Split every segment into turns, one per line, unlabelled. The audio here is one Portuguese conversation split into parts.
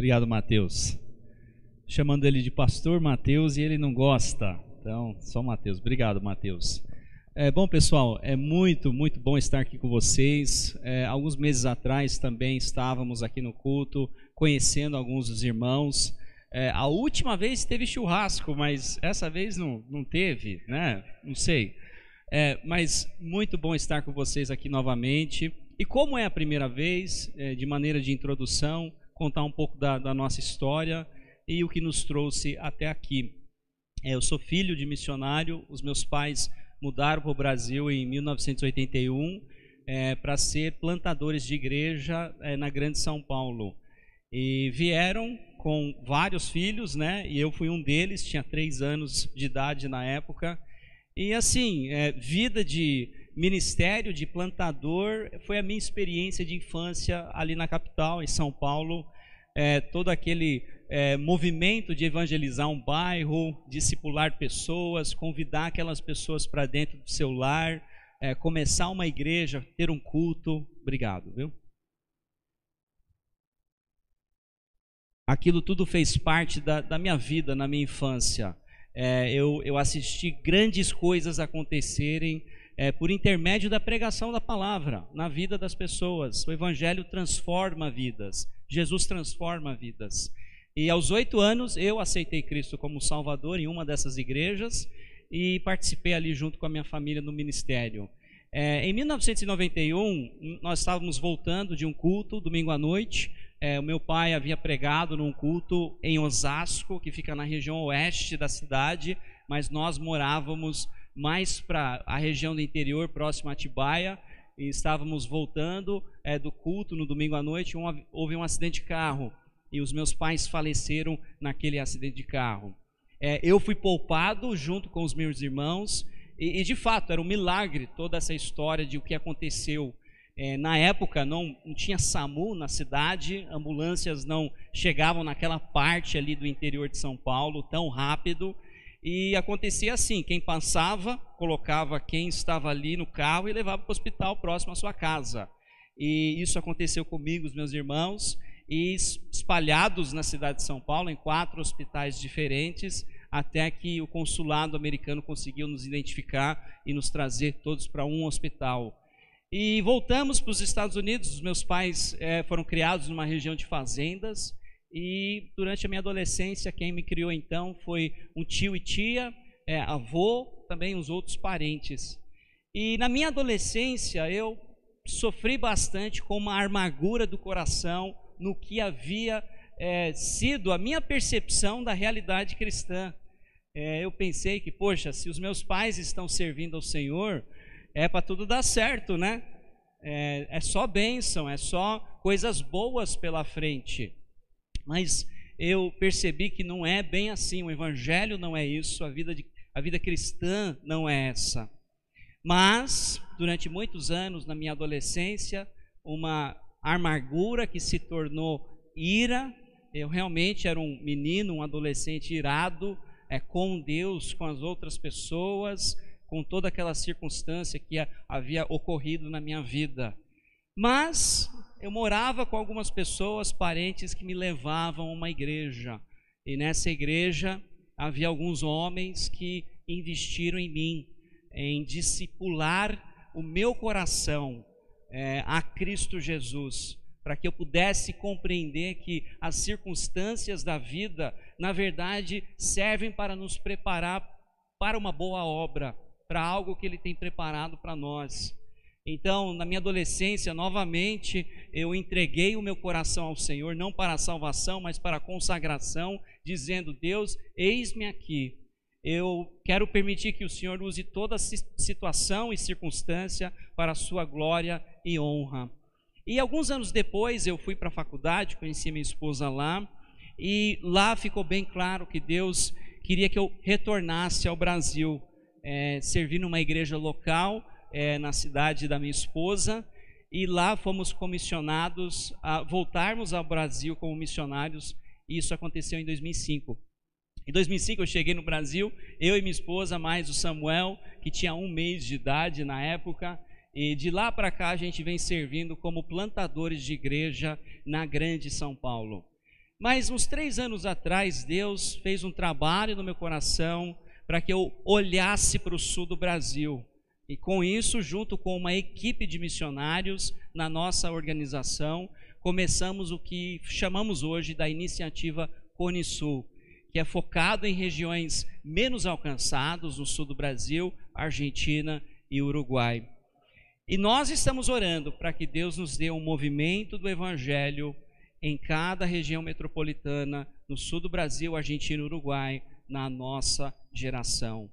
Obrigado, Mateus. Chamando ele de pastor Mateus e ele não gosta. Então, só Mateus. Obrigado, Mateus. É, bom, pessoal, é muito, muito bom estar aqui com vocês. É, alguns meses atrás também estávamos aqui no culto, conhecendo alguns dos irmãos. É, a última vez teve churrasco, mas essa vez não, não teve, né? Não sei. É, mas muito bom estar com vocês aqui novamente. E como é a primeira vez, é, de maneira de introdução, contar um pouco da, da nossa história e o que nos trouxe até aqui. É, eu sou filho de missionário, os meus pais mudaram para o Brasil em 1981 é, para ser plantadores de igreja é, na Grande São Paulo. E vieram com vários filhos, né? E eu fui um deles, tinha três anos de idade na época. E assim, é, vida de ministério, de plantador, foi a minha experiência de infância ali na capital, em São Paulo. É, todo aquele é, movimento de evangelizar um bairro, discipular pessoas, convidar aquelas pessoas para dentro do seu lar, é, começar uma igreja, ter um culto. Obrigado, viu? Aquilo tudo fez parte da, da minha vida, na minha infância. É, eu, eu assisti grandes coisas acontecerem é, por intermédio da pregação da palavra na vida das pessoas. O Evangelho transforma vidas, Jesus transforma vidas. E aos oito anos eu aceitei Cristo como Salvador em uma dessas igrejas e participei ali junto com a minha família no ministério. É, em 1991, nós estávamos voltando de um culto, domingo à noite. É, o meu pai havia pregado num culto em Osasco, que fica na região oeste da cidade, mas nós morávamos mais para a região do interior, próximo a Atibaia, e estávamos voltando é, do culto no domingo à noite. Um, houve um acidente de carro e os meus pais faleceram naquele acidente de carro. É, eu fui poupado junto com os meus irmãos, e, e, de fato era um milagre toda essa história de o que aconteceu. É, na época não, não tinha SAMU na cidade, ambulâncias não chegavam naquela parte ali do interior de São Paulo tão rápido. E acontecia assim: quem passava, colocava quem estava ali no carro e levava para o hospital próximo à sua casa. E isso aconteceu comigo, os meus irmãos e espalhados na cidade de São Paulo, em quatro hospitais diferentes, até que o consulado americano conseguiu nos identificar e nos trazer todos para um hospital. E voltamos para os Estados Unidos. Os meus pais é, foram criados numa região de fazendas. E durante a minha adolescência, quem me criou então foi um tio e tia, é, avô, também os outros parentes. E na minha adolescência, eu sofri bastante com uma amargura do coração no que havia é, sido a minha percepção da realidade cristã. É, eu pensei que, poxa, se os meus pais estão servindo ao Senhor, é para tudo dar certo, né? É, é só bênção, é só coisas boas pela frente. Mas eu percebi que não é bem assim, o Evangelho não é isso, a vida, de, a vida cristã não é essa. Mas, durante muitos anos, na minha adolescência, uma amargura que se tornou ira. Eu realmente era um menino, um adolescente irado é, com Deus, com as outras pessoas, com toda aquela circunstância que havia ocorrido na minha vida. Mas eu morava com algumas pessoas, parentes, que me levavam a uma igreja. E nessa igreja havia alguns homens que investiram em mim, em discipular o meu coração, é, a Cristo Jesus, para que eu pudesse compreender que as circunstâncias da vida, na verdade, servem para nos preparar para uma boa obra, para algo que Ele tem preparado para nós. Então, na minha adolescência, novamente, eu entreguei o meu coração ao Senhor, não para a salvação, mas para a consagração, dizendo: Deus, eis-me aqui, eu quero permitir que o Senhor use toda situação e circunstância para a sua glória e honra. E alguns anos depois eu fui para a faculdade, conheci minha esposa lá, e lá ficou bem claro que Deus queria que eu retornasse ao Brasil, é, servir numa igreja local é, na cidade da minha esposa, e lá fomos comissionados a voltarmos ao Brasil como missionários, e isso aconteceu em 2005. Em 2005 eu cheguei no Brasil, eu e minha esposa, mais o Samuel, que tinha um mês de idade na época, e de lá para cá a gente vem servindo como plantadores de igreja na Grande São Paulo. Mas uns três anos atrás, Deus fez um trabalho no meu coração para que eu olhasse para o sul do Brasil. E com isso, junto com uma equipe de missionários na nossa organização, começamos o que chamamos hoje da iniciativa Cone Sul, que é focado em regiões menos alcançadas no sul do Brasil, Argentina e Uruguai. E nós estamos orando para que Deus nos dê um movimento do evangelho em cada região metropolitana, no sul do Brasil, Argentina e Uruguai, na nossa geração.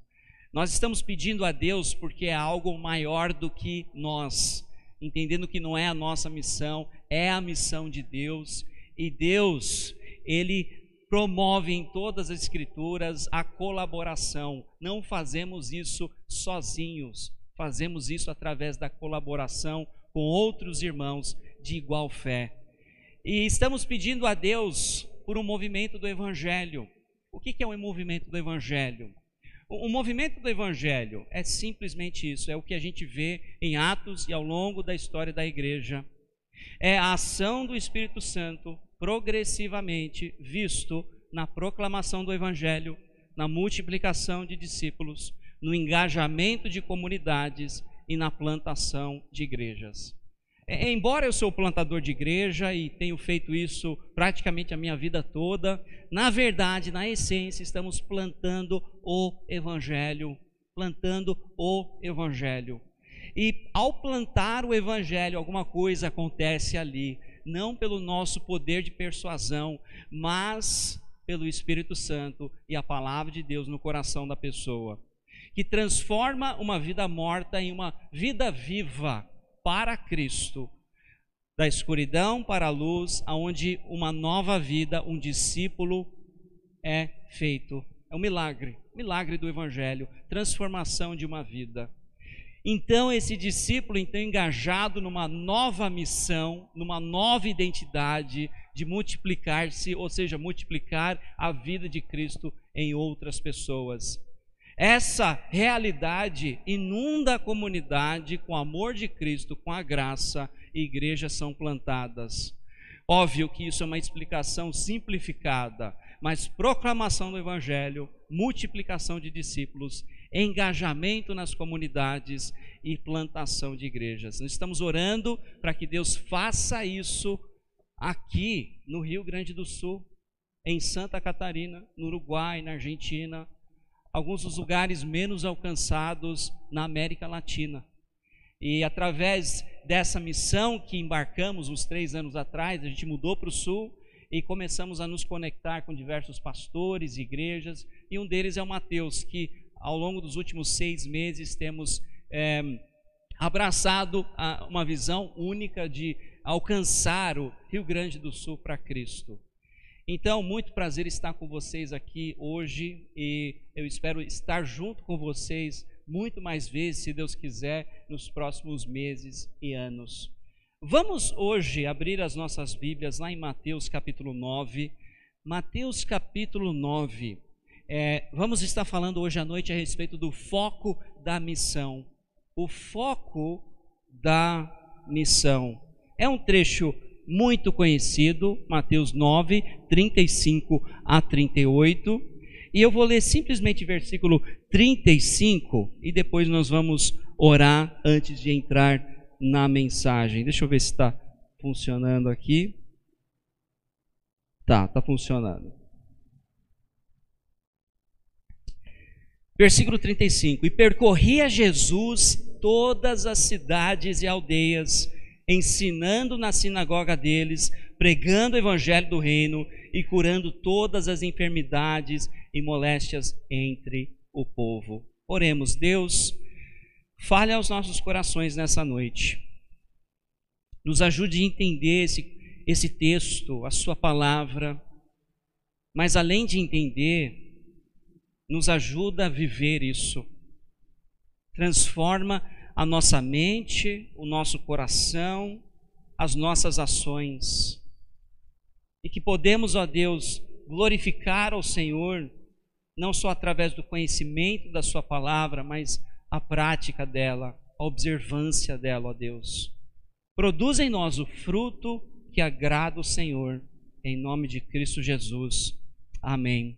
Nós estamos pedindo a Deus porque é algo maior do que nós, entendendo que não é a nossa missão, é a missão de Deus, e Deus, ele promove em todas as escrituras a colaboração. Não fazemos isso sozinhos fazemos isso através da colaboração com outros irmãos de igual fé. E estamos pedindo a Deus por um movimento do Evangelho. O que é um movimento do Evangelho? O movimento do Evangelho é simplesmente isso, é o que a gente vê em Atos e ao longo da história da igreja. É a ação do Espírito Santo progressivamente visto na proclamação do Evangelho, na multiplicação de discípulos, no engajamento de comunidades e na plantação de igrejas. É, embora eu sou plantador de igreja e tenho feito isso praticamente a minha vida toda, na verdade, na essência, estamos plantando o Evangelho, plantando o Evangelho. E ao plantar o Evangelho, alguma coisa acontece ali, não pelo nosso poder de persuasão, mas pelo Espírito Santo e a palavra de Deus no coração da pessoa que transforma uma vida morta em uma vida viva para Cristo, da escuridão para a luz, aonde uma nova vida, um discípulo é feito. É um milagre, milagre do evangelho, transformação de uma vida. Então esse discípulo então engajado numa nova missão, numa nova identidade de multiplicar-se, ou seja, multiplicar a vida de Cristo em outras pessoas. Essa realidade inunda a comunidade com o amor de Cristo, com a graça, e igrejas são plantadas. Óbvio que isso é uma explicação simplificada, mas proclamação do Evangelho, multiplicação de discípulos, engajamento nas comunidades e plantação de igrejas. Nós estamos orando para que Deus faça isso aqui no Rio Grande do Sul, em Santa Catarina, no Uruguai, na Argentina, alguns dos lugares menos alcançados na América Latina. E através dessa missão que embarcamos uns três anos atrás, a gente mudou para o sul e começamos a nos conectar com diversos pastores, igrejas, e um deles é o Mateus, que ao longo dos últimos seis meses temos é, abraçado uma visão única de alcançar o Rio Grande do Sul para Cristo. Então, muito prazer estar com vocês aqui hoje e eu espero estar junto com vocês muito mais vezes, se Deus quiser, nos próximos meses e anos. Vamos hoje abrir as nossas Bíblias lá em Mateus capítulo 9. Mateus capítulo 9. É, vamos estar falando hoje à noite a respeito do foco da missão. O foco da missão. É um trecho muito conhecido, Mateus 9, 35 a 38. E eu vou ler simplesmente versículo 35 e depois nós vamos orar antes de entrar na mensagem. Deixa eu ver se está funcionando aqui. Tá, está funcionando. Versículo 35: E percorria Jesus todas as cidades e aldeias, ensinando na sinagoga deles, pregando o evangelho do reino e curando todas as enfermidades e moléstias entre o povo. Oremos, Deus, fale aos nossos corações nessa noite. Nos ajude a entender esse, esse texto, a Sua palavra, mas além de entender, nos ajuda a viver isso. Transforma a nossa mente, o nosso coração, as nossas ações. E que podemos, ó Deus, glorificar ao Senhor, não só através do conhecimento da Sua palavra, mas a prática dela, a observância dela, ó Deus. Produz em nós o fruto que agrada o Senhor, em nome de Cristo Jesus. Amém.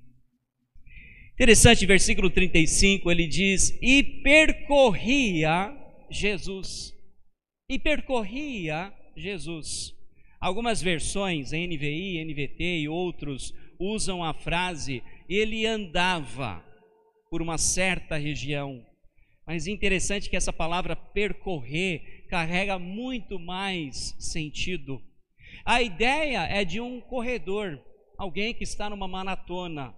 Interessante, versículo 35, ele diz: E percorria Jesus. E percorria Jesus. Algumas versões, NVI, NVT e outros, usam a frase: ele andava por uma certa região. Mas interessante que essa palavra percorrer carrega muito mais sentido. A ideia é de um corredor, alguém que está numa maratona,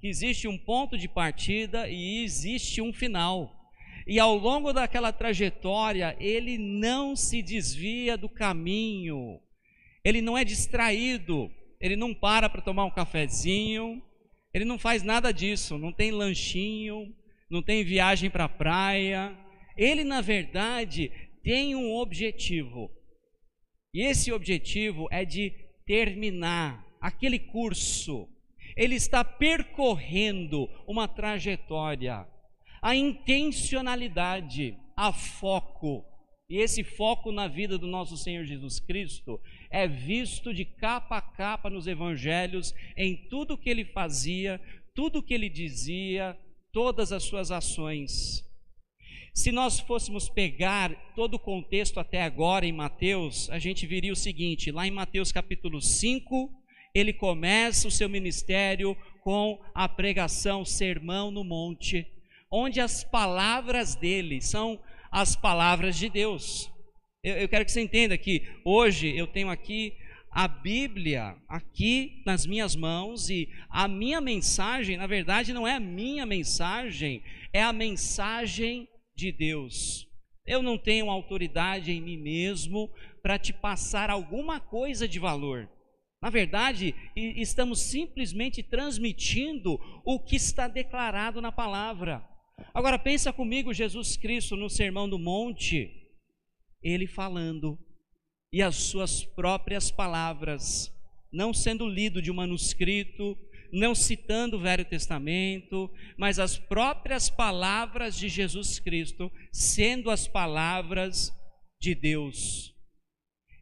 que existe um ponto de partida e existe um final. E ao longo daquela trajetória, ele não se desvia do caminho, ele não é distraído, ele não para para tomar um cafezinho, ele não faz nada disso, não tem lanchinho, não tem viagem para a praia. Ele, na verdade, tem um objetivo. E esse objetivo é de terminar aquele curso. Ele está percorrendo uma trajetória. A intencionalidade, a foco. E esse foco na vida do nosso Senhor Jesus Cristo é visto de capa a capa nos evangelhos, em tudo que ele fazia, tudo que ele dizia, todas as suas ações. Se nós fôssemos pegar todo o contexto até agora em Mateus, a gente viria o seguinte: lá em Mateus capítulo 5, ele começa o seu ministério com a pregação, sermão no monte, onde as palavras dele são as palavras de Deus. Eu, eu quero que você entenda que hoje eu tenho aqui a Bíblia aqui nas minhas mãos e a minha mensagem, na verdade, não é a minha mensagem, é a mensagem de Deus. Eu não tenho autoridade em mim mesmo para te passar alguma coisa de valor. Na verdade, estamos simplesmente transmitindo o que está declarado na palavra. Agora pensa comigo, Jesus Cristo no Sermão do Monte, ele falando e as suas próprias palavras, não sendo lido de um manuscrito, não citando o Velho Testamento, mas as próprias palavras de Jesus Cristo, sendo as palavras de Deus.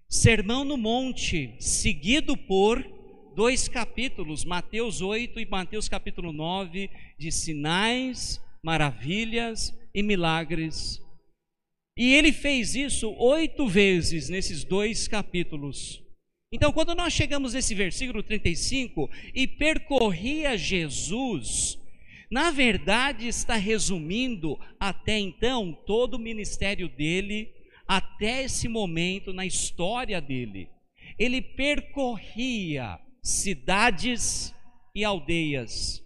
Sermão no Monte, seguido por dois capítulos, Mateus 8 e Mateus capítulo 9, de sinais, maravilhas e milagres e ele fez isso oito vezes nesses dois capítulos. Então, quando nós chegamos nesse versículo 35, e percorria Jesus, na verdade está resumindo até então todo o ministério dele, até esse momento na história dele. Ele percorria cidades e aldeias.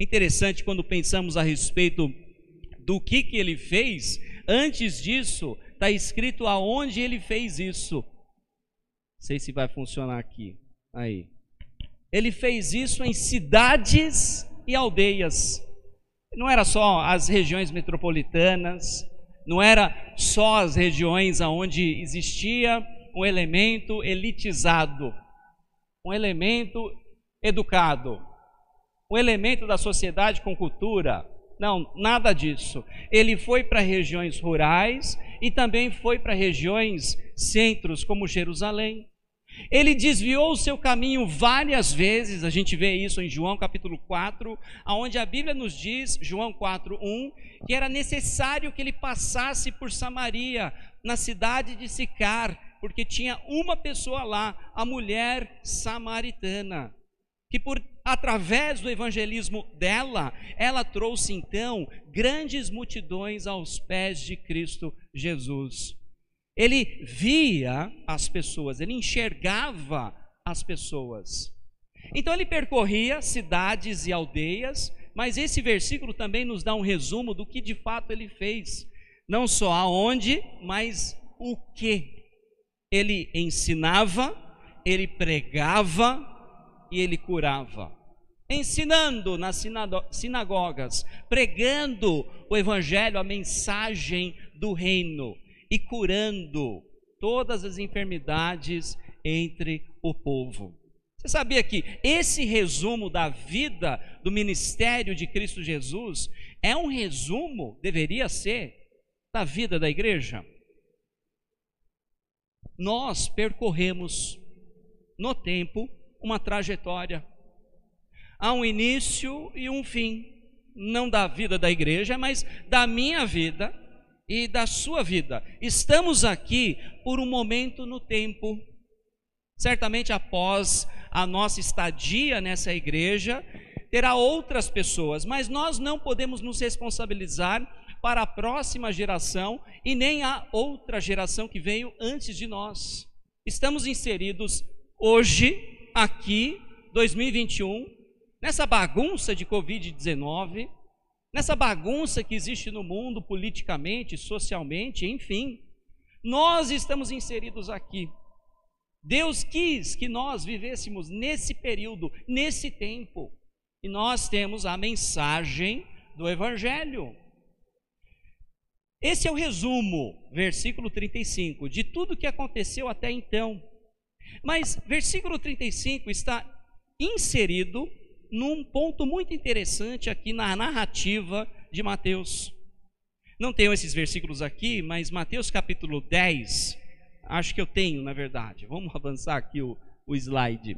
Interessante quando pensamos a respeito do que, que ele fez, Antes disso, está escrito aonde ele fez isso. Não sei se vai funcionar aqui. Aí. Ele fez isso em cidades e aldeias. Não era só as regiões metropolitanas, não era só as regiões onde existia um elemento elitizado, um elemento educado, um elemento da sociedade com cultura, não, nada disso. Ele foi para regiões rurais e também foi para regiões centros, como Jerusalém. Ele desviou o seu caminho várias vezes, a gente vê isso em João capítulo 4, aonde a Bíblia nos diz, João 4:1, que era necessário que ele passasse por Samaria, na cidade de Sicar, porque tinha uma pessoa lá, a mulher samaritana que por através do evangelismo dela, ela trouxe então grandes multidões aos pés de Cristo Jesus. Ele via as pessoas, ele enxergava as pessoas. Então ele percorria cidades e aldeias, mas esse versículo também nos dá um resumo do que de fato ele fez, não só aonde, mas o que. Ele ensinava, ele pregava, e ele curava. Ensinando nas sinagogas, pregando o evangelho, a mensagem do reino e curando todas as enfermidades entre o povo. Você sabia que esse resumo da vida do ministério de Cristo Jesus é um resumo, deveria ser, da vida da igreja? Nós percorremos no tempo uma trajetória. Há um início e um fim, não da vida da igreja, mas da minha vida e da sua vida. Estamos aqui por um momento no tempo. Certamente após a nossa estadia nessa igreja, terá outras pessoas, mas nós não podemos nos responsabilizar para a próxima geração e nem a outra geração que veio antes de nós. Estamos inseridos hoje, aqui, 2021, nessa bagunça de Covid-19, nessa bagunça que existe no mundo politicamente, socialmente, enfim. Nós estamos inseridos aqui. Deus quis que nós vivêssemos nesse período, nesse tempo. E nós temos a mensagem do Evangelho. Esse é o resumo, versículo 35, de tudo que aconteceu até então. Mas versículo 35 está inserido num ponto muito interessante aqui na narrativa de Mateus. Não tenho esses versículos aqui, mas Mateus capítulo 10, acho que eu tenho, na verdade. Vamos avançar aqui o, o slide.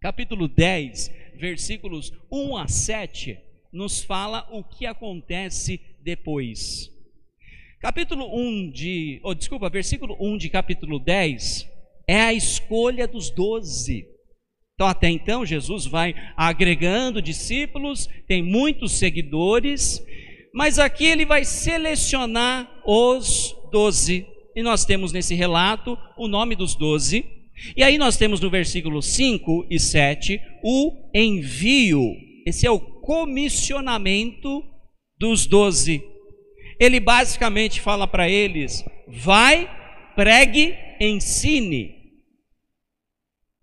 Capítulo 10, versículos 1 a 7, nos fala o que acontece depois. Capítulo 1 de, oh, desculpa, versículo 1 de capítulo 10 é a escolha dos doze. Então, até então, Jesus vai agregando discípulos, tem muitos seguidores, mas aqui ele vai selecionar os doze. E nós temos nesse relato o nome dos doze. E aí nós temos no versículo 5 e 7 o envio. Esse é o comissionamento dos doze ele basicamente fala para eles: vai, pregue, ensine.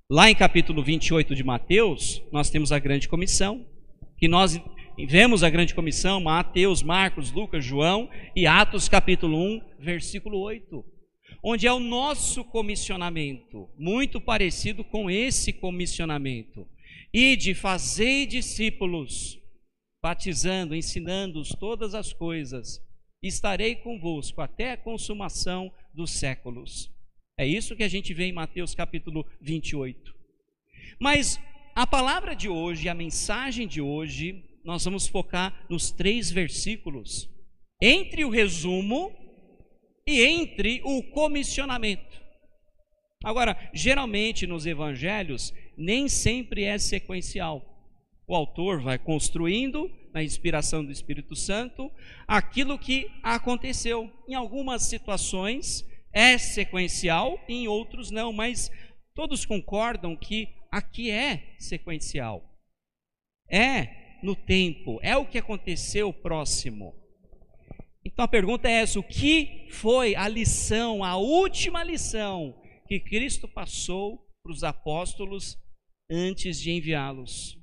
Lá em capítulo 28 de Mateus, nós temos a grande comissão, que nós vemos a grande comissão, Mateus, Marcos, Lucas, João, e Atos capítulo 1, versículo 8, onde é o nosso comissionamento, muito parecido com esse comissionamento, e de fazer discípulos, batizando, ensinando-os todas as coisas, estarei convosco até a consumação dos séculos. É isso que a gente vê em Mateus capítulo 28. Mas a palavra de hoje, a mensagem de hoje, nós vamos focar nos três versículos, entre o resumo e entre o comissionamento. Agora, geralmente nos evangelhos, nem sempre é sequencial. O autor vai construindo na inspiração do Espírito Santo, aquilo que aconteceu. Em algumas situações é sequencial, em outros não, mas todos concordam que aqui é sequencial. É no tempo, é o que aconteceu próximo. Então a pergunta é essa: o que foi a lição, a última lição que Cristo passou para os apóstolos antes de enviá-los?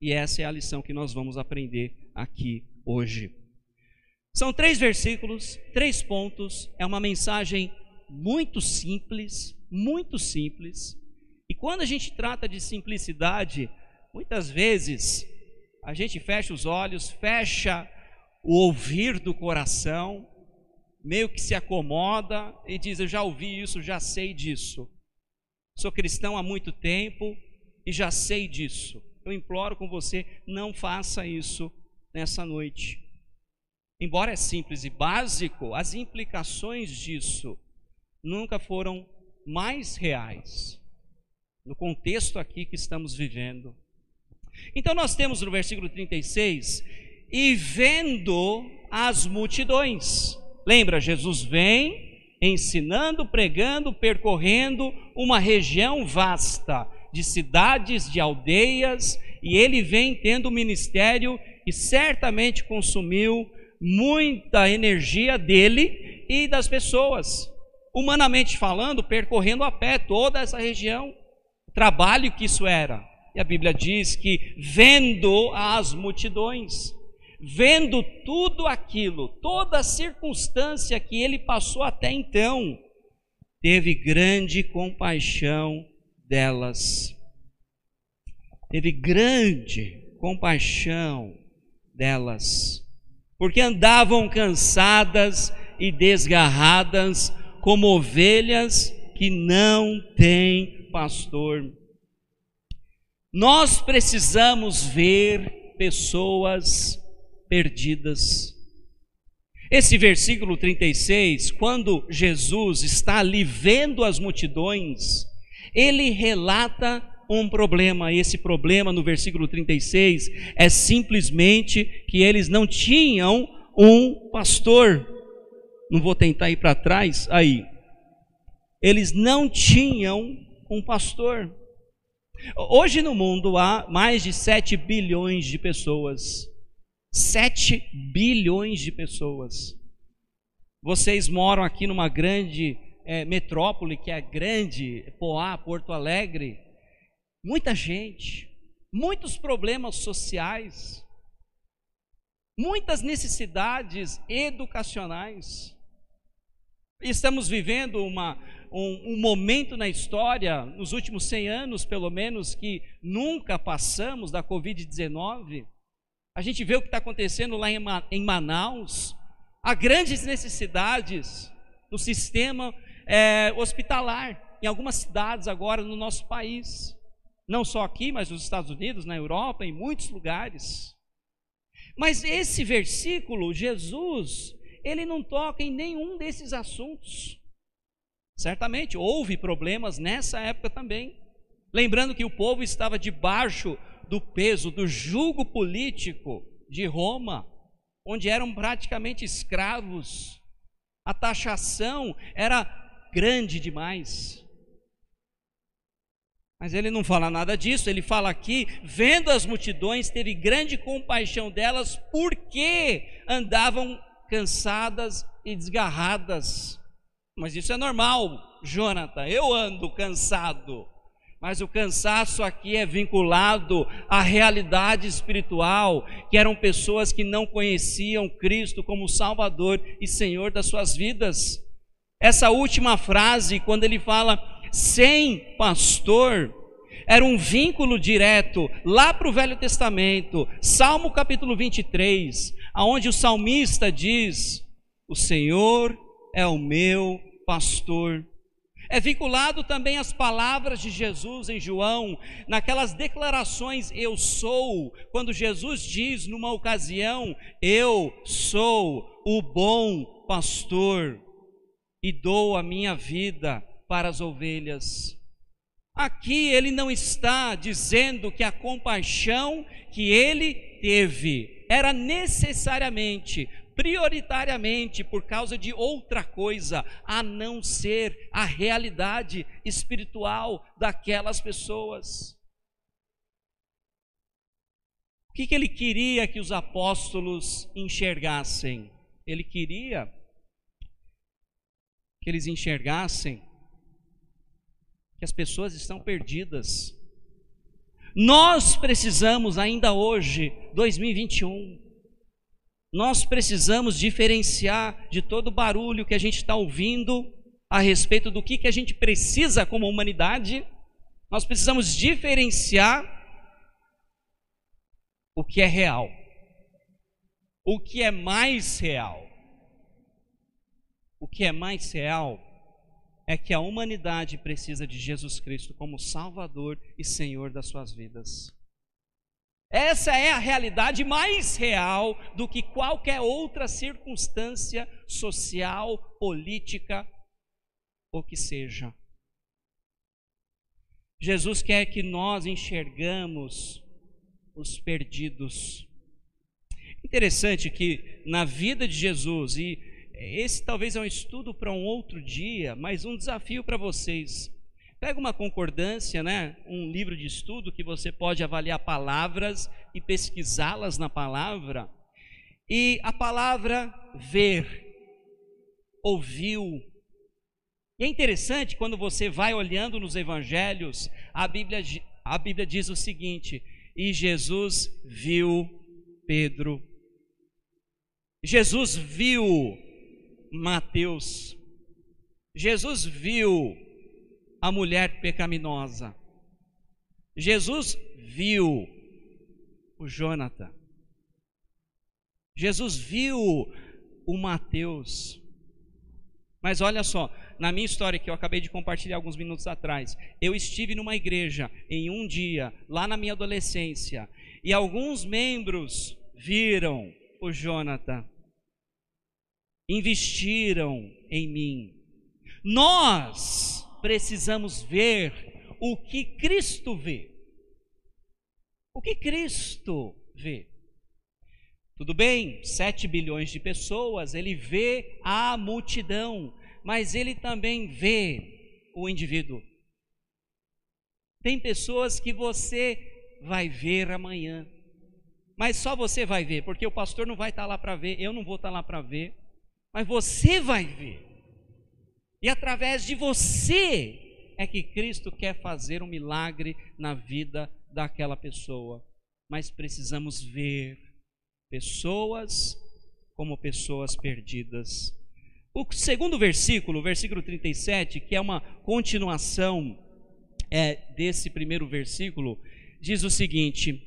E essa é a lição que nós vamos aprender aqui hoje. São três versículos, três pontos, é uma mensagem muito simples, muito simples. E quando a gente trata de simplicidade, muitas vezes a gente fecha os olhos, fecha o ouvir do coração, meio que se acomoda e diz: Eu já ouvi isso, já sei disso. Sou cristão há muito tempo e já sei disso eu imploro com você, não faça isso nessa noite. Embora é simples e básico, as implicações disso nunca foram mais reais no contexto aqui que estamos vivendo. Então nós temos no versículo 36, e vendo as multidões. Lembra, Jesus vem ensinando, pregando, percorrendo uma região vasta de cidades, de aldeias, e ele vem tendo ministério que certamente consumiu muita energia dele e das pessoas, humanamente falando, percorrendo a pé toda essa região. Trabalho que isso era. E a Bíblia diz que vendo as multidões, vendo tudo aquilo, toda a circunstância que ele passou até então, teve grande compaixão delas. Teve grande compaixão delas, porque andavam cansadas e desgarradas, como ovelhas que não têm pastor. Nós precisamos ver pessoas perdidas. Esse versículo 36, quando Jesus está ali vendo as multidões, ele relata um problema. Esse problema, no versículo 36, é simplesmente que eles não tinham um pastor. Não vou tentar ir para trás, aí. Eles não tinham um pastor. Hoje no mundo há mais de 7 bilhões de pessoas. 7 bilhões de pessoas. Vocês moram aqui numa grande é, metrópole, que é grande, Poá, Porto Alegre. Muita gente, muitos problemas sociais, muitas necessidades educacionais. Estamos vivendo uma, um, um, momento na história, nos últimos 100 anos pelo menos, que nunca passamos da Covid-19. A gente vê o que está acontecendo lá em, em Manaus. Há grandes necessidades no sistema é, hospitalar, em algumas cidades agora no nosso país. Não só aqui, mas nos Estados Unidos, na Europa, em muitos lugares. Mas esse versículo, Jesus, ele não toca em nenhum desses assuntos. Certamente houve problemas nessa época também. Lembrando que o povo estava debaixo do peso do jugo político de Roma, onde eram praticamente escravos. A taxação era grande demais. Mas ele não fala nada disso, ele fala aqui, vendo as multidões, teve grande compaixão delas, porque andavam cansadas e desgarradas. Mas isso é normal, Jonathan, eu ando cansado. Mas o cansaço aqui é vinculado à realidade espiritual, que eram pessoas que não conheciam Cristo como Salvador e Senhor das suas vidas. Essa última frase, quando ele fala sem pastor, era um vínculo direto lá para o Velho Testamento, Salmo capítulo 23, aonde o salmista diz: O Senhor é o meu pastor. É vinculado também às palavras de Jesus em João, naquelas declarações eu sou, quando Jesus diz numa ocasião: Eu sou o bom pastor e dou a minha vida para as ovelhas. Aqui ele não está dizendo que a compaixão que ele teve era necessariamente, prioritariamente por causa de outra coisa, a não ser a realidade espiritual daquelas pessoas. O que, que ele queria que os apóstolos enxergassem? Ele queria que eles enxergassem que as pessoas estão perdidas. Nós precisamos ainda hoje, 2021, nós precisamos diferenciar de todo o barulho que a gente está ouvindo a respeito do que, que a gente precisa como humanidade. Nós precisamos diferenciar o que é real, o que é mais real. O que é mais real é que a humanidade precisa de Jesus Cristo como Salvador e Senhor das suas vidas. Essa é a realidade mais real do que qualquer outra circunstância social, política ou que seja. Jesus quer que nós enxergamos os perdidos. Interessante que na vida de Jesus e esse talvez é um estudo para um outro dia, mas um desafio para vocês. Pega uma concordância, né? um livro de estudo que você pode avaliar palavras e pesquisá-las na palavra. E a palavra ver, ouviu. E é interessante quando você vai olhando nos evangelhos, a Bíblia, a Bíblia diz o seguinte: e Jesus viu Pedro. Jesus viu Mateus. Jesus viu a mulher pecaminosa. Jesus viu o Jonathan. Jesus viu o Mateus. Mas olha só, na minha história que eu acabei de compartilhar alguns minutos atrás, eu estive numa igreja em um dia, lá na minha adolescência, e alguns membros viram o Jonathan, investiram em mim. Nós precisamos ver o que Cristo vê. O que Cristo vê? Tudo bem, 7 bilhões de pessoas, ele vê a multidão, mas ele também vê o indivíduo. Tem pessoas que você vai ver amanhã, mas só você vai ver, porque o pastor não vai estar lá para ver, eu não vou estar lá para ver, mas você vai ver. E através de você é que Cristo quer fazer um milagre na vida daquela pessoa. Mas precisamos ver pessoas como pessoas perdidas. O segundo versículo, versículo 37, que é uma continuação é, desse primeiro versículo, diz o seguinte: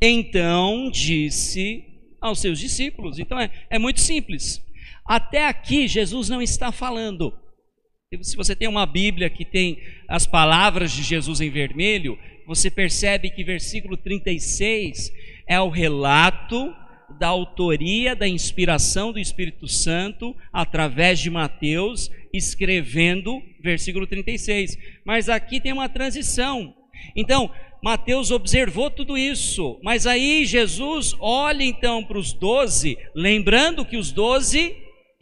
Então disse aos seus discípulos. Então é, é muito simples. Até aqui, Jesus não está falando. Se você tem uma Bíblia que tem as palavras de Jesus em vermelho, você percebe que versículo 36 é o relato da autoria, da inspiração do Espírito Santo através de Mateus, escrevendo versículo 36. Mas aqui tem uma transição. Então, Mateus observou tudo isso, mas aí Jesus olha então para os doze, lembrando que os doze,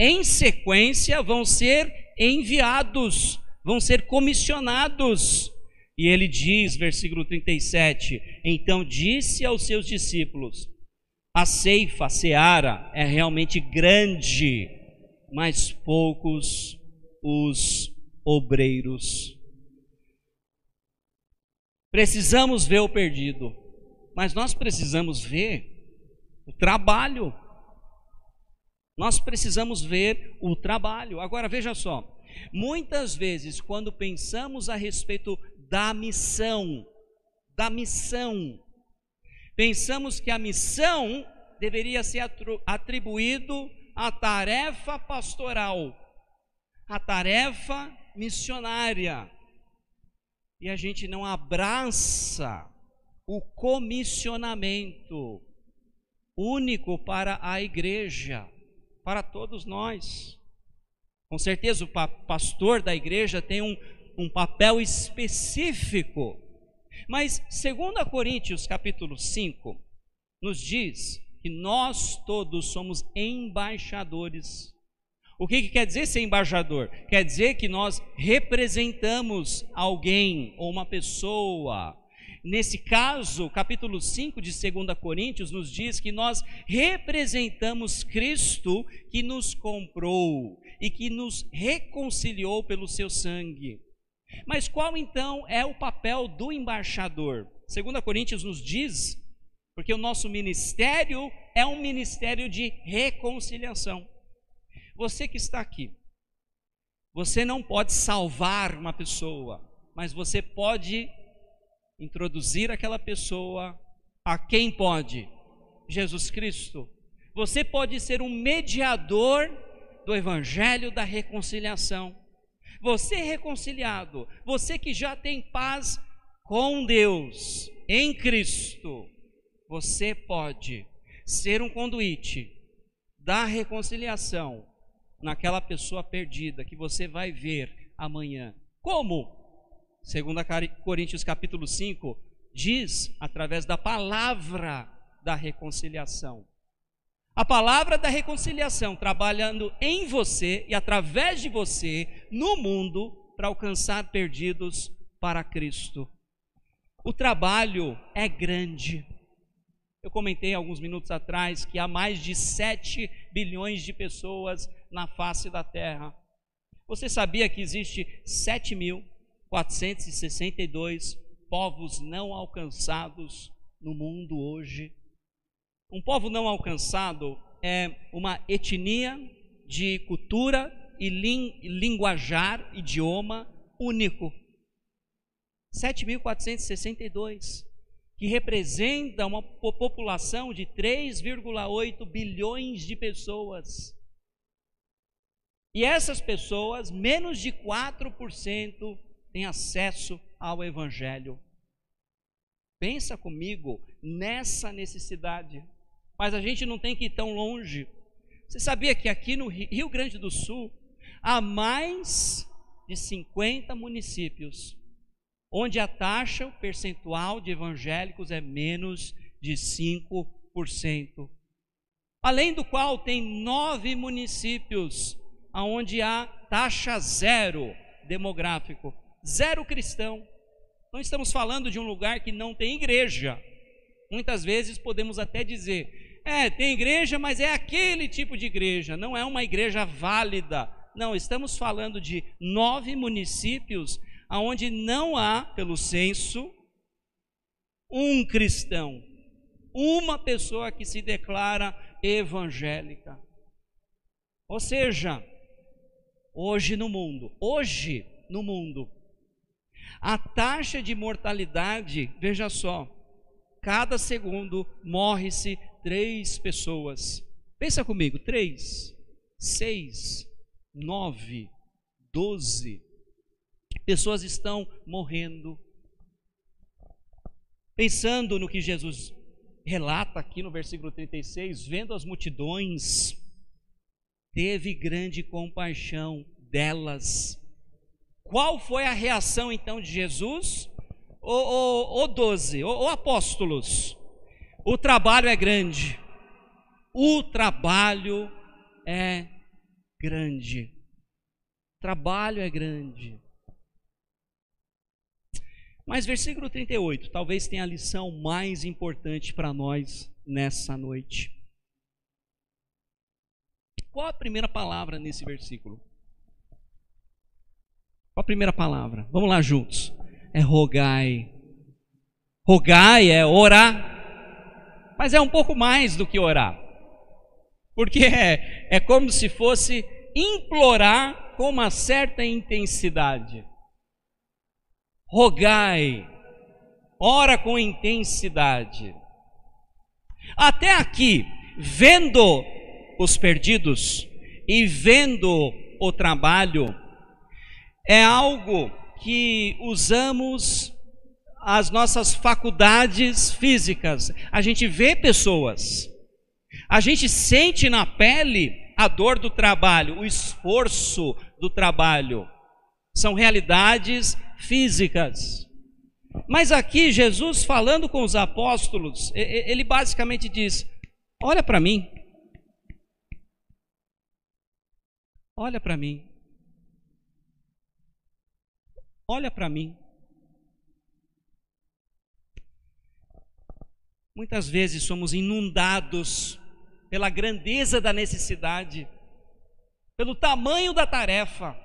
em sequência, vão ser enviados, vão ser comissionados. E ele diz, versículo 37, então disse aos seus discípulos: a ceifa, a seara, é realmente grande, mas poucos os obreiros. Precisamos ver o perdido, mas nós precisamos ver o trabalho. Nós precisamos ver o trabalho. Agora veja só, muitas vezes quando pensamos a respeito da missão, da missão, pensamos que a missão deveria ser atribuído à tarefa pastoral, à tarefa missionária. E a gente não abraça o comissionamento único para a igreja, para todos nós. Com certeza, o pastor da igreja tem um, um papel específico, mas 2 Coríntios capítulo 5 nos diz que nós todos somos embaixadores o que, que, quer dizer ser embaixador? Quer dizer que nós representamos alguém ou uma pessoa. Nesse caso, capítulo 5 de 2 Coríntios nos diz que nós representamos Cristo que nos comprou e que nos reconciliou pelo seu sangue. Mas qual então é o papel do embaixador? 2 Coríntios nos diz, porque o nosso ministério é um ministério de reconciliação. Você que está aqui, você não pode salvar uma pessoa, mas você pode introduzir aquela pessoa a quem pode? Jesus Cristo. Você pode ser um mediador do evangelho da reconciliação. Você reconciliado, você que já tem paz com Deus em Cristo, você pode ser um conduíte da reconciliação naquela pessoa perdida que você vai ver amanhã. Como? Segundo Coríntios capítulo 5, diz através da palavra da reconciliação. A palavra da reconciliação trabalhando em você e através de você no mundo para alcançar perdidos para Cristo. O trabalho é grande. Eu comentei alguns minutos atrás que há mais de 7 bilhões de pessoas na face da terra. Você sabia que existe 7.462 povos não alcançados no mundo hoje? Um povo não alcançado é uma etnia de cultura e linguajar, idioma único. 7.462, que representa uma população de 3,8 bilhões de pessoas. E essas pessoas, menos de 4% têm acesso ao Evangelho. Pensa comigo nessa necessidade. Mas a gente não tem que ir tão longe. Você sabia que aqui no Rio Grande do Sul há mais de 50 municípios onde a taxa o percentual de evangélicos é menos de 5%. Além do qual tem nove municípios onde há taxa zero demográfico, zero cristão. Não estamos falando de um lugar que não tem igreja. Muitas vezes podemos até dizer, é, tem igreja, mas é aquele tipo de igreja, não é uma igreja válida. Não, estamos falando de nove municípios onde não há, pelo censo, um cristão, uma pessoa que se declara evangélica. Ou seja, hoje no mundo, hoje no mundo, a taxa de mortalidade, veja só, cada segundo morre-se três pessoas. Pensa comigo, três, seis, nove, doze pessoas estão morrendo. Pensando no que Jesus relata aqui no versículo 36, vendo as multidões, teve grande compaixão delas. Qual foi a reação então de Jesus? O, doze, o apóstolos, o trabalho é grande, o trabalho é grande, trabalho é grande. Mas versículo 38, talvez tenha a lição mais importante para nós nessa noite. Qual a primeira palavra nesse versículo? A primeira palavra? Vamos lá juntos. É rogai. Rogai é orar, mas é um pouco mais do que orar, porque é, é como se fosse implorar com uma certa intensidade rogai, ora com intensidade. Até aqui, vendo os perdidos e vendo o trabalho, é algo que usamos as nossas faculdades físicas. A gente vê pessoas, a gente sente na pele a dor do trabalho, o esforço do trabalho. São realidades físicas. Mas aqui, Jesus falando com os apóstolos, ele basicamente diz: Olha para mim. Olha para mim. Olha para mim. Muitas vezes somos inundados pela grandeza da necessidade, pelo tamanho da tarefa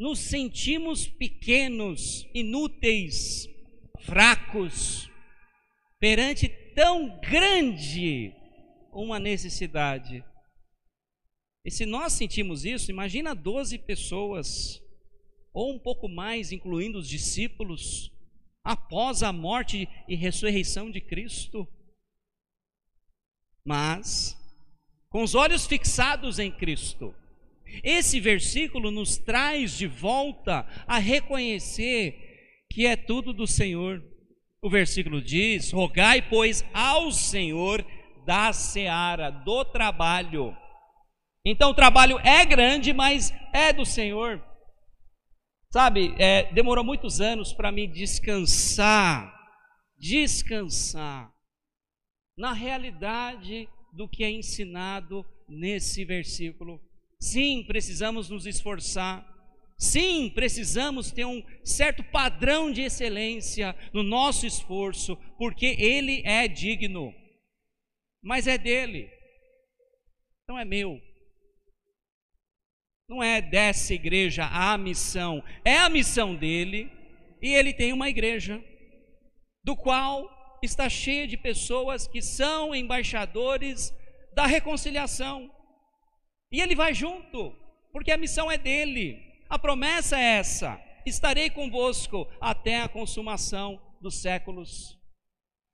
nos sentimos pequenos, inúteis, fracos, perante tão grande uma necessidade. E se nós sentimos isso, imagina 12 pessoas, ou um pouco mais, incluindo os discípulos, após a morte e ressurreição de Cristo. Mas, com os olhos fixados em Cristo, esse versículo nos traz de volta a reconhecer que é tudo do Senhor. O versículo diz: Rogai, pois, ao Senhor da seara, do trabalho. Então o trabalho é grande, mas é do Senhor. Sabe, é, demorou muitos anos para me descansar, descansar na realidade do que é ensinado nesse versículo Sim, precisamos nos esforçar. Sim, precisamos ter um certo padrão de excelência no nosso esforço, porque Ele é digno, mas é dele, não é meu. Não é dessa igreja a missão, é a missão dele, e ele tem uma igreja, do qual está cheia de pessoas que são embaixadores da reconciliação. E ele vai junto, porque a missão é dele. A promessa é essa: estarei convosco até a consumação dos séculos.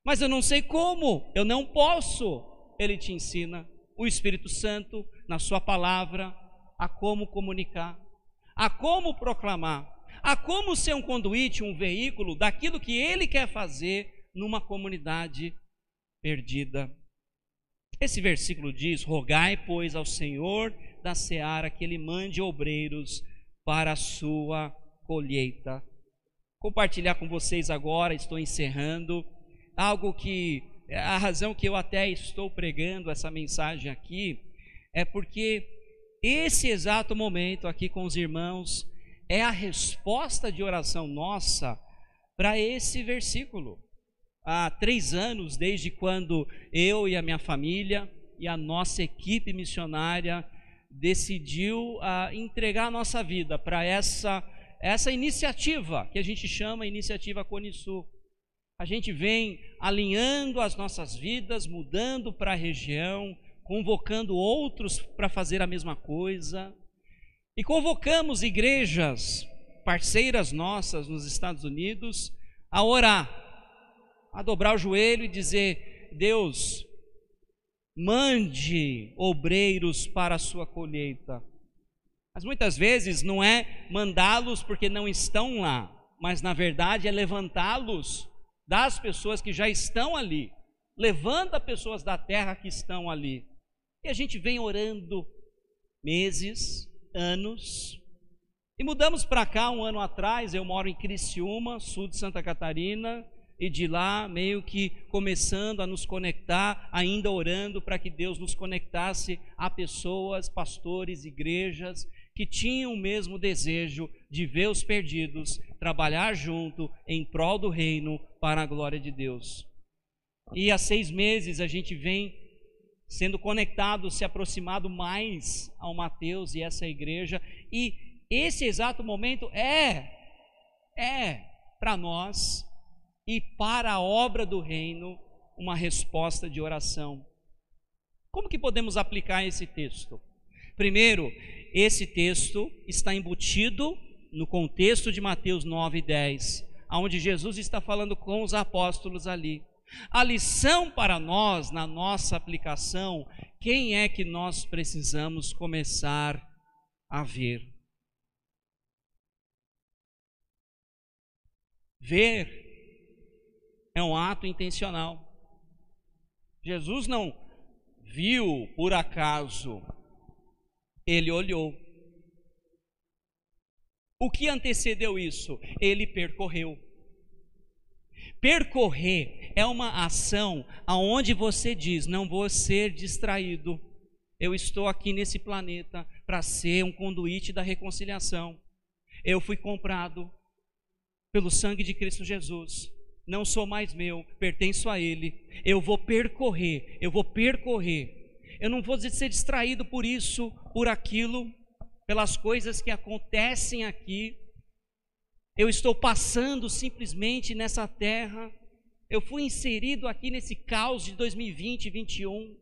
Mas eu não sei como, eu não posso. Ele te ensina, o Espírito Santo, na Sua palavra, a como comunicar, a como proclamar, a como ser um conduíte, um veículo daquilo que ele quer fazer numa comunidade perdida. Esse versículo diz: Rogai, pois, ao Senhor da seara que ele mande obreiros para a sua colheita. Compartilhar com vocês agora, estou encerrando, algo que a razão que eu até estou pregando essa mensagem aqui é porque esse exato momento aqui com os irmãos é a resposta de oração nossa para esse versículo. Há três anos, desde quando eu e a minha família e a nossa equipe missionária decidiu a entregar a nossa vida para essa, essa iniciativa que a gente chama Iniciativa Conisul. A gente vem alinhando as nossas vidas, mudando para a região, convocando outros para fazer a mesma coisa. E convocamos igrejas parceiras nossas nos Estados Unidos a orar, a dobrar o joelho e dizer: Deus, mande obreiros para a sua colheita. Mas muitas vezes não é mandá-los porque não estão lá, mas na verdade é levantá-los das pessoas que já estão ali. Levanta pessoas da terra que estão ali. E a gente vem orando meses, anos. E mudamos para cá um ano atrás. Eu moro em Criciúma, sul de Santa Catarina e de lá meio que começando a nos conectar, ainda orando para que Deus nos conectasse a pessoas, pastores, igrejas que tinham o mesmo desejo de ver os perdidos, trabalhar junto em prol do reino para a glória de Deus. E há seis meses a gente vem sendo conectado, se aproximado mais ao Mateus e essa igreja, e esse exato momento é, é para nós e para a obra do reino uma resposta de oração. Como que podemos aplicar esse texto? Primeiro, esse texto está embutido no contexto de Mateus 9 e 10, onde Jesus está falando com os apóstolos ali. A lição para nós, na nossa aplicação, quem é que nós precisamos começar a ver? Ver é um ato intencional. Jesus não viu por acaso, ele olhou. O que antecedeu isso? Ele percorreu. Percorrer é uma ação aonde você diz: não vou ser distraído. Eu estou aqui nesse planeta para ser um conduíte da reconciliação. Eu fui comprado pelo sangue de Cristo Jesus não sou mais meu, pertenço a Ele. Eu vou percorrer, eu vou percorrer. Eu não vou ser distraído por isso, por aquilo, pelas coisas que acontecem aqui. Eu estou passando simplesmente nessa terra. Eu fui inserido aqui nesse caos de 2020 e 2021.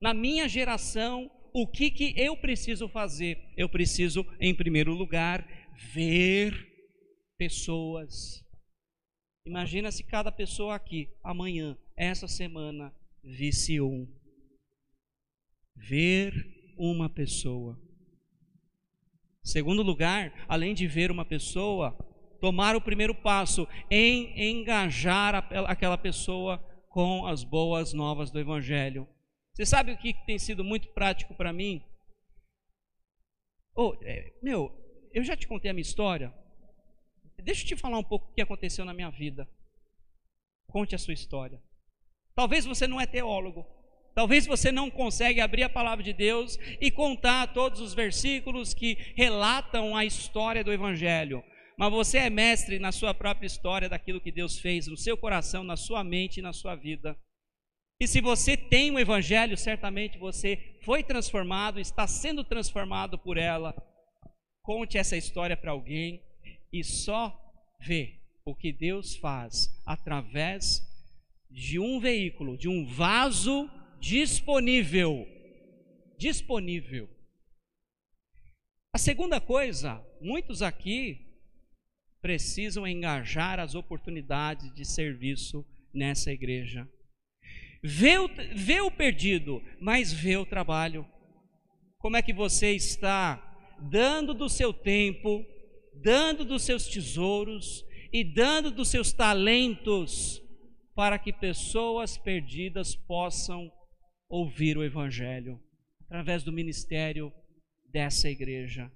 Na minha geração, o que, que eu preciso fazer? Eu preciso, em primeiro lugar, ver pessoas Imagina se cada pessoa aqui, amanhã, essa semana, visse um. Ver uma pessoa. Segundo lugar, além de ver uma pessoa, tomar o primeiro passo em engajar aquela pessoa com as boas novas do Evangelho. Você sabe o que tem sido muito prático para mim? Oh, meu, eu já te contei a minha história. Deixa eu te falar um pouco o que aconteceu na minha vida. Conte a sua história. Talvez você não é teólogo. Talvez você não consegue abrir a palavra de Deus e contar todos os versículos que relatam a história do Evangelho. Mas você é mestre na sua própria história daquilo que Deus fez no seu coração, na sua mente e na sua vida. E se você tem o Evangelho, certamente você foi transformado, está sendo transformado por ela. Conte essa história para alguém e só vê o que Deus faz através de um veículo, de um vaso disponível. Disponível. A segunda coisa, muitos aqui precisam engajar as oportunidades de serviço nessa igreja. Vê o, vê o perdido, mas vê o trabalho. Como é que você está dando do seu tempo, dando dos seus tesouros e dando dos seus talentos para que pessoas perdidas possam ouvir o Evangelho através do ministério dessa igreja.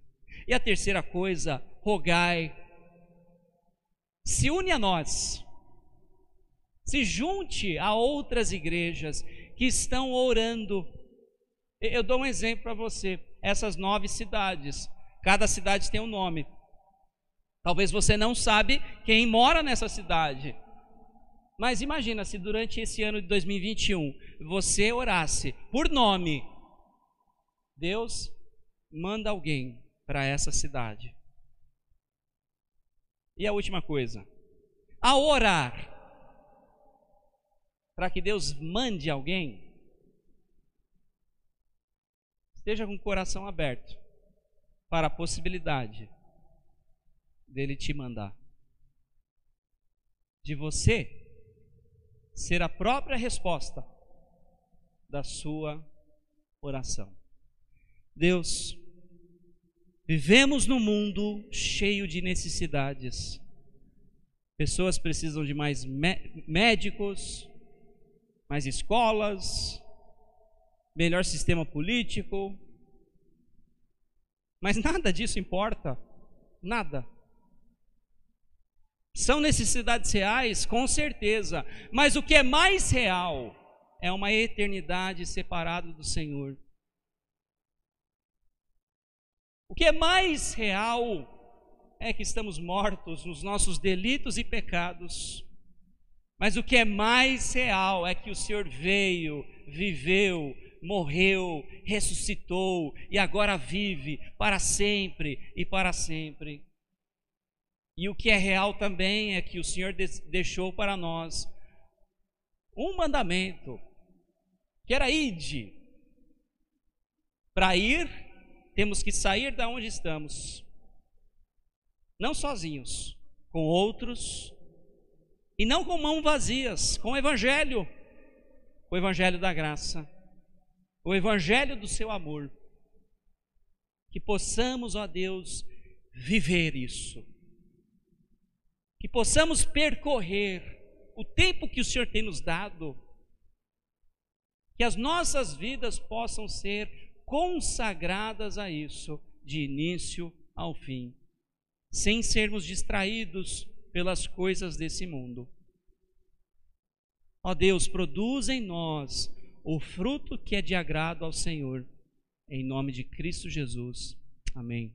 E a terceira coisa, rogai, se une a nós, se junte a outras igrejas que estão orando. Eu dou um exemplo para você: essas nove cidades, cada cidade tem um nome. Talvez você não sabe quem mora nessa cidade. Mas imagina se durante esse ano de 2021 você orasse por nome. Deus manda alguém para essa cidade. E a última coisa, ao orar, para que Deus mande alguém, esteja com o coração aberto para a possibilidade dele te mandar. De você ser a própria resposta da sua oração. Deus, vivemos num mundo cheio de necessidades. Pessoas precisam de mais médicos, mais escolas, melhor sistema político. Mas nada disso importa. Nada. São necessidades reais, com certeza, mas o que é mais real é uma eternidade separada do Senhor. O que é mais real é que estamos mortos nos nossos delitos e pecados. Mas o que é mais real é que o Senhor veio, viveu, morreu, ressuscitou e agora vive para sempre e para sempre. E o que é real também é que o Senhor deixou para nós um mandamento, que era ide. Para ir, temos que sair da onde estamos. Não sozinhos, com outros, e não com mãos vazias, com o evangelho, o evangelho da graça, o evangelho do seu amor. Que possamos, ó Deus, viver isso que possamos percorrer o tempo que o Senhor tem nos dado, que as nossas vidas possam ser consagradas a isso, de início ao fim, sem sermos distraídos pelas coisas desse mundo. Ó Deus, produz em nós o fruto que é de agrado ao Senhor, em nome de Cristo Jesus. Amém.